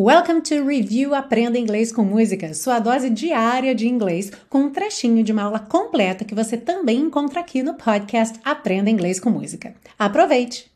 Welcome to Review Aprenda Inglês com Música, sua dose diária de inglês, com um trechinho de uma aula completa que você também encontra aqui no podcast Aprenda Inglês com Música. Aproveite!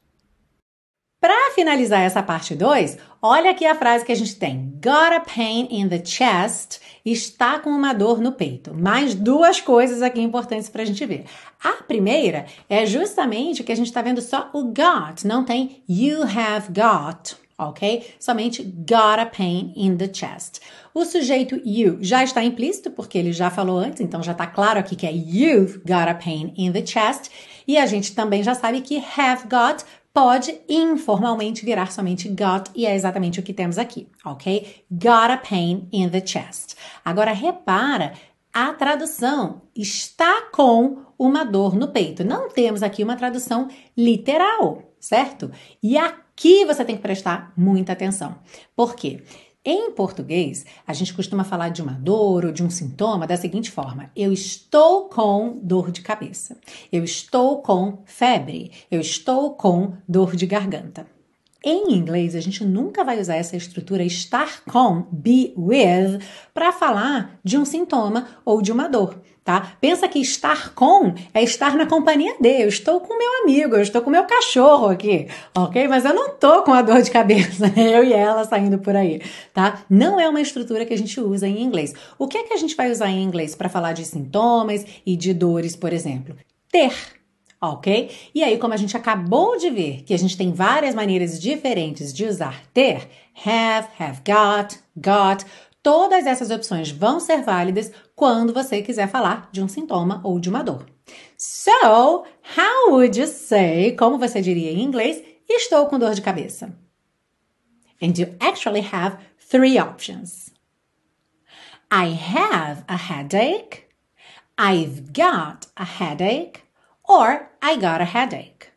Para finalizar essa parte 2, olha aqui a frase que a gente tem: Got a pain in the chest. Está com uma dor no peito. Mais duas coisas aqui importantes para a gente ver. A primeira é justamente que a gente está vendo só o got, não tem you have got ok? Somente got a pain in the chest. O sujeito you já está implícito, porque ele já falou antes, então já está claro aqui que é you've got a pain in the chest. E a gente também já sabe que have got pode informalmente virar somente got, e é exatamente o que temos aqui, ok? Got a pain in the chest. Agora repara a tradução está com uma dor no peito. Não temos aqui uma tradução literal, certo? E aqui você tem que prestar muita atenção. Por quê? Em português, a gente costuma falar de uma dor ou de um sintoma da seguinte forma: eu estou com dor de cabeça, eu estou com febre, eu estou com dor de garganta. Em inglês, a gente nunca vai usar essa estrutura estar com, be with, para falar de um sintoma ou de uma dor, tá? Pensa que estar com é estar na companhia de. Eu estou com meu amigo, eu estou com meu cachorro aqui, ok? Mas eu não tô com a dor de cabeça, eu e ela saindo por aí, tá? Não é uma estrutura que a gente usa em inglês. O que é que a gente vai usar em inglês para falar de sintomas e de dores, por exemplo? Ter ok? E aí, como a gente acabou de ver que a gente tem várias maneiras diferentes de usar ter, have, have got, got, todas essas opções vão ser válidas quando você quiser falar de um sintoma ou de uma dor. So, how would you say, como você diria em inglês, estou com dor de cabeça? And you actually have three options. I have a headache. I've got a headache. Or I got a headache.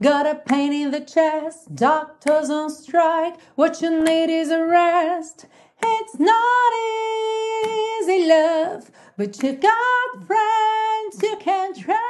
Got a pain in the chest, doctors on strike. What you need is a rest. It's not easy, love, but you got friends you can trust.